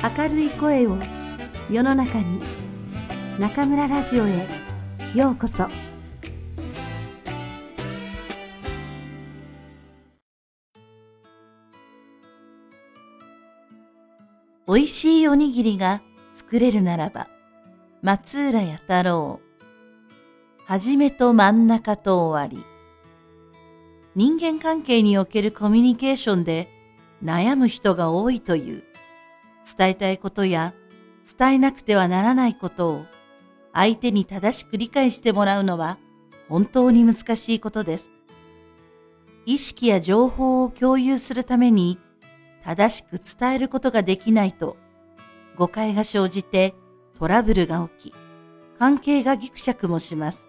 明るい声を世の中に中村ラジオへようこそ。おいしいおにぎりが作れるならば松浦弥太郎。はじめと真ん中と終わり。人間関係におけるコミュニケーションで悩む人が多いという。伝えたいことや伝えなくてはならないことを相手に正しく理解してもらうのは本当に難しいことです。意識や情報を共有するために正しく伝えることができないと誤解が生じてトラブルが起き関係がギクシャクもします。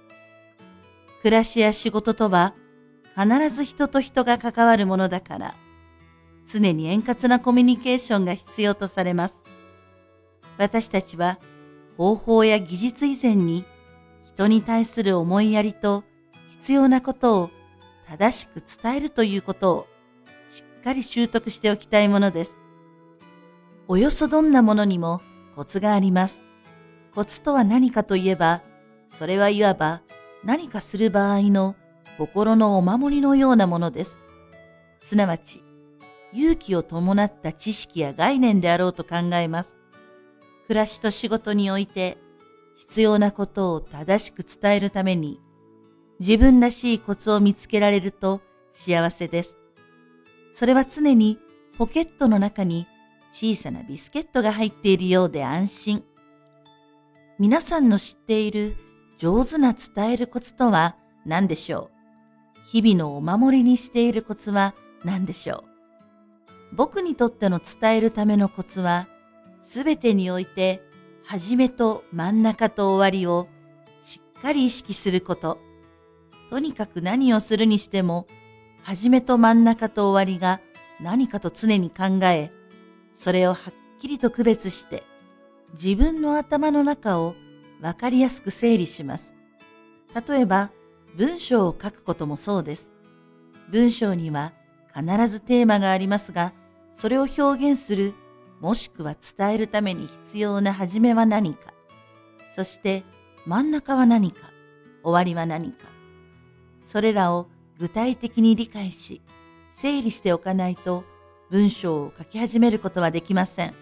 暮らしや仕事とは必ず人と人が関わるものだから常に円滑なコミュニケーションが必要とされます。私たちは方法や技術以前に人に対する思いやりと必要なことを正しく伝えるということをしっかり習得しておきたいものです。およそどんなものにもコツがあります。コツとは何かといえば、それはいわば何かする場合の心のお守りのようなものです。すなわち、勇気を伴った知識や概念であろうと考えます。暮らしと仕事において必要なことを正しく伝えるために自分らしいコツを見つけられると幸せです。それは常にポケットの中に小さなビスケットが入っているようで安心。皆さんの知っている上手な伝えるコツとは何でしょう？日々のお守りにしているコツは何でしょう？僕にとっての伝えるためのコツは、すべてにおいて、始めと真ん中と終わりをしっかり意識すること。とにかく何をするにしても、始めと真ん中と終わりが何かと常に考え、それをはっきりと区別して、自分の頭の中をわかりやすく整理します。例えば、文章を書くこともそうです。文章には必ずテーマがありますが、それを表現する、もしくは伝えるために必要な始めは何か、そして真ん中は何か、終わりは何か。それらを具体的に理解し、整理しておかないと文章を書き始めることはできません。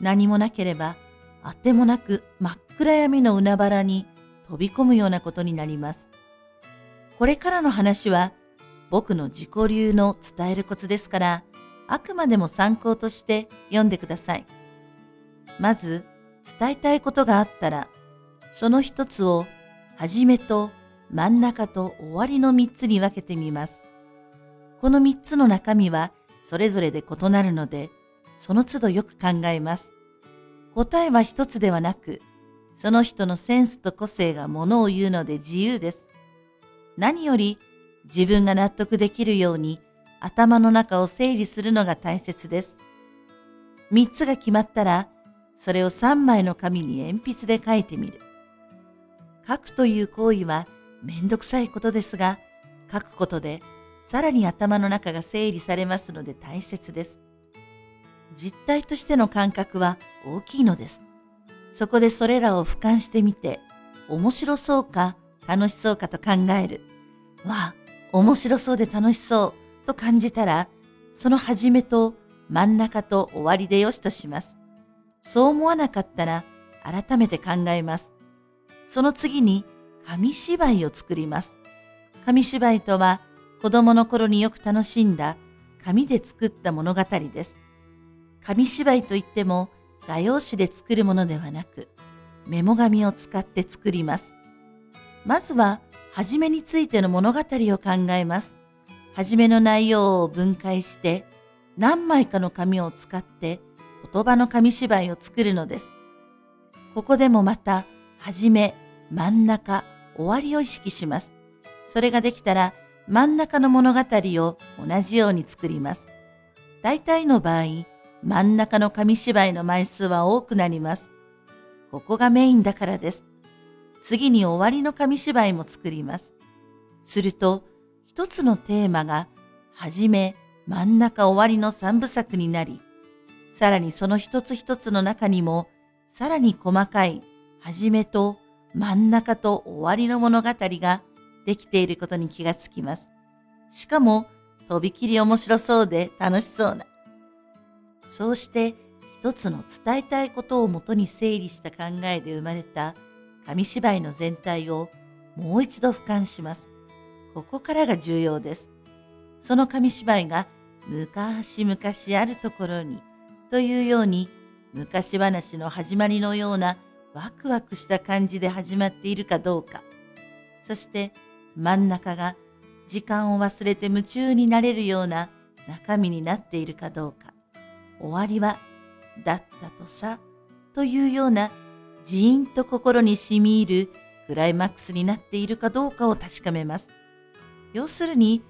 何もなければ、あてもなく真っ暗闇の海原に飛び込むようなことになります。これからの話は僕の自己流の伝えるコツですから、あくまでも参考として読んでください。まず、伝えたいことがあったら、その一つを、はじめと真ん中と終わりの三つに分けてみます。この三つの中身はそれぞれで異なるので、その都度よく考えます。答えは一つではなく、その人のセンスと個性がものを言うので自由です。何より自分が納得できるように頭の中を整理するのが大切です。三つが決まったら、それを三枚の紙に鉛筆で書いてみる。書くという行為はめんどくさいことですが、書くことでさらに頭の中が整理されますので大切です。実体としての感覚は大きいのです。そこでそれらを俯瞰してみて、面白そうか楽しそうかと考える。わあ、面白そうで楽しそう。と感じたら、その始めと真ん中と終わりでよしとします。そう思わなかったら、改めて考えます。その次に、紙芝居を作ります。紙芝居とは、子供の頃によく楽しんだ紙で作った物語です。紙芝居といっても、画用紙で作るものではなく、メモ紙を使って作ります。まずは、はじめについての物語を考えます。はじめの内容を分解して何枚かの紙を使って言葉の紙芝居を作るのです。ここでもまた、はじめ、真ん中、終わりを意識します。それができたら、真ん中の物語を同じように作ります。大体の場合、真ん中の紙芝居の枚数は多くなります。ここがメインだからです。次に終わりの紙芝居も作ります。すると、一つのテーマが、はじめ、真ん中終わりの三部作になり、さらにその一つ一つの中にも、さらに細かい、始めと真ん中と終わりの物語ができていることに気がつきます。しかも、とびきり面白そうで楽しそうな。そうして一つの伝えたいことをもとに整理した考えで生まれた紙芝居の全体をもう一度俯瞰します。ここからが重要です。その紙芝居が昔々あるところにというように昔話の始まりのようなワクワクした感じで始まっているかどうか。そして真ん中が時間を忘れて夢中になれるような中身になっているかどうか。終わりは、だったとさ、というような、じーんと心に染み入るクライマックスになっているかどうかを確かめます。要するに、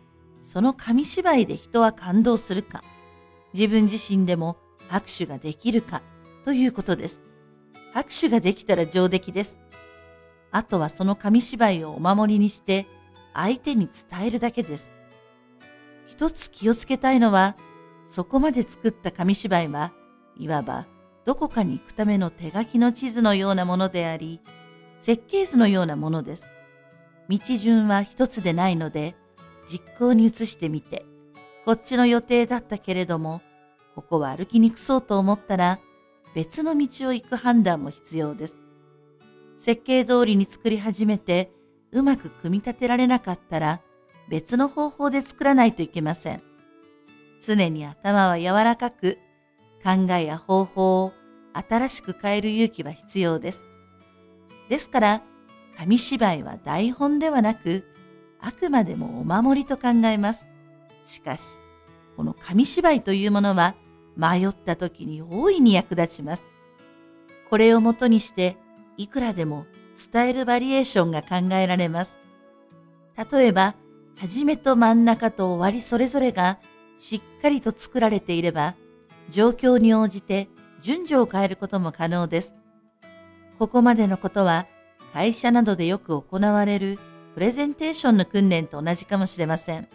その紙芝居で人は感動するか、自分自身でも拍手ができるか、ということです。拍手ができたら上出来です。あとはその紙芝居をお守りにして、相手に伝えるだけです。一つ気をつけたいのは、そこまで作った紙芝居は、いわばどこかに行くための手書きの地図のようなものであり、設計図のようなものです。道順は一つでないので、実行に移してみて、こっちの予定だったけれども、ここは歩きにくそうと思ったら、別の道を行く判断も必要です。設計通りに作り始めて、うまく組み立てられなかったら、別の方法で作らないといけません。常に頭は柔らかく、考えや方法を新しく変える勇気は必要です。ですから、紙芝居は台本ではなく、あくまでもお守りと考えます。しかし、この紙芝居というものは迷った時に大いに役立ちます。これをもとにして、いくらでも伝えるバリエーションが考えられます。例えば、始めと真ん中と終わりそれぞれがしっかりと作られていれば、状況に応じて順序を変えることも可能です。ここまでのことは、会社などでよく行われるプレゼンテーションの訓練と同じかもしれません。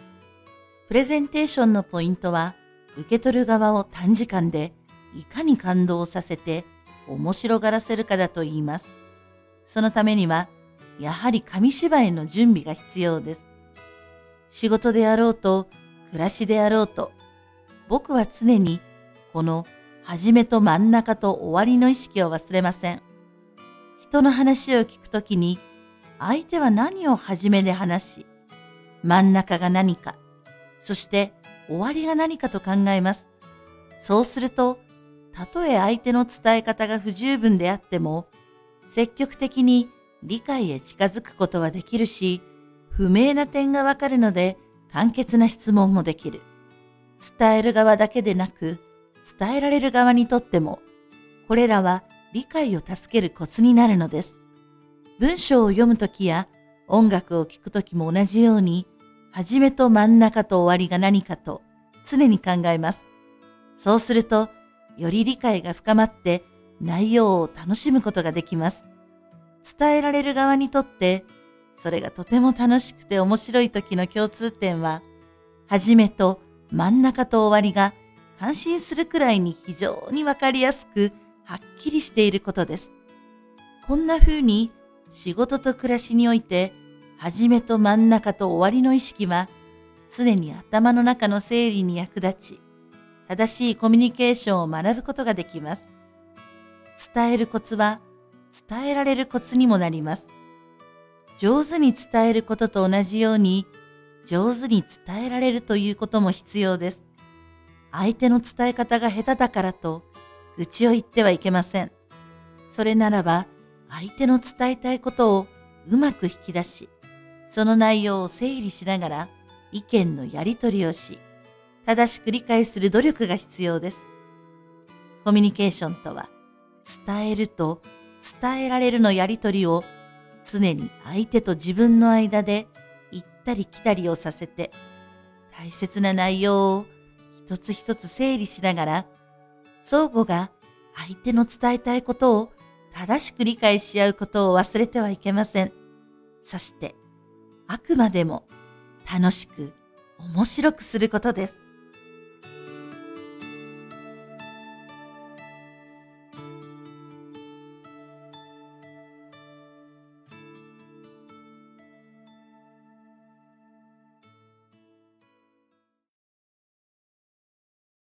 プレゼンテーションのポイントは、受け取る側を短時間でいかに感動させて面白がらせるかだと言います。そのためには、やはり紙芝居の準備が必要です。仕事であろうと、暮らしであろうと、僕は常にこの始めと真ん中と終わりの意識を忘れません。人の話を聞くときに、相手は何を始めで話し、真ん中が何か、そして終わりが何かと考えます。そうすると、たとえ相手の伝え方が不十分であっても、積極的に理解へ近づくことはできるし、不明な点がわかるので簡潔な質問もできる。伝える側だけでなく、伝えられる側にとっても、これらは理解を助けるコツになるのです。文章を読むときや音楽を聴くときも同じように、始めと真ん中と終わりが何かと常に考えます。そうすると、より理解が深まって内容を楽しむことができます。伝えられる側にとって、それがとても楽しくて面白い時の共通点は、始めと真ん中と終わりが感心するくらいに非常にわかりやすく、はっきりしていることです。こんな風に仕事と暮らしにおいて、始めと真ん中と終わりの意識は、常に頭の中の整理に役立ち、正しいコミュニケーションを学ぶことができます。伝えるコツは伝えられるコツにもなります。上手に伝えることと同じように上手に伝えられるということも必要です。相手の伝え方が下手だからと愚痴を言ってはいけません。それならば相手の伝えたいことをうまく引き出し、その内容を整理しながら意見のやり取りをし、正しく理解する努力が必要です。コミュニケーションとは伝えると伝えられるのやりとりを常に相手と自分の間で行ったり来たりをさせて大切な内容を一つ一つ整理しながら相互が相手の伝えたいことを正しく理解し合うことを忘れてはいけません。そしてあくまでも楽しく面白くすることです。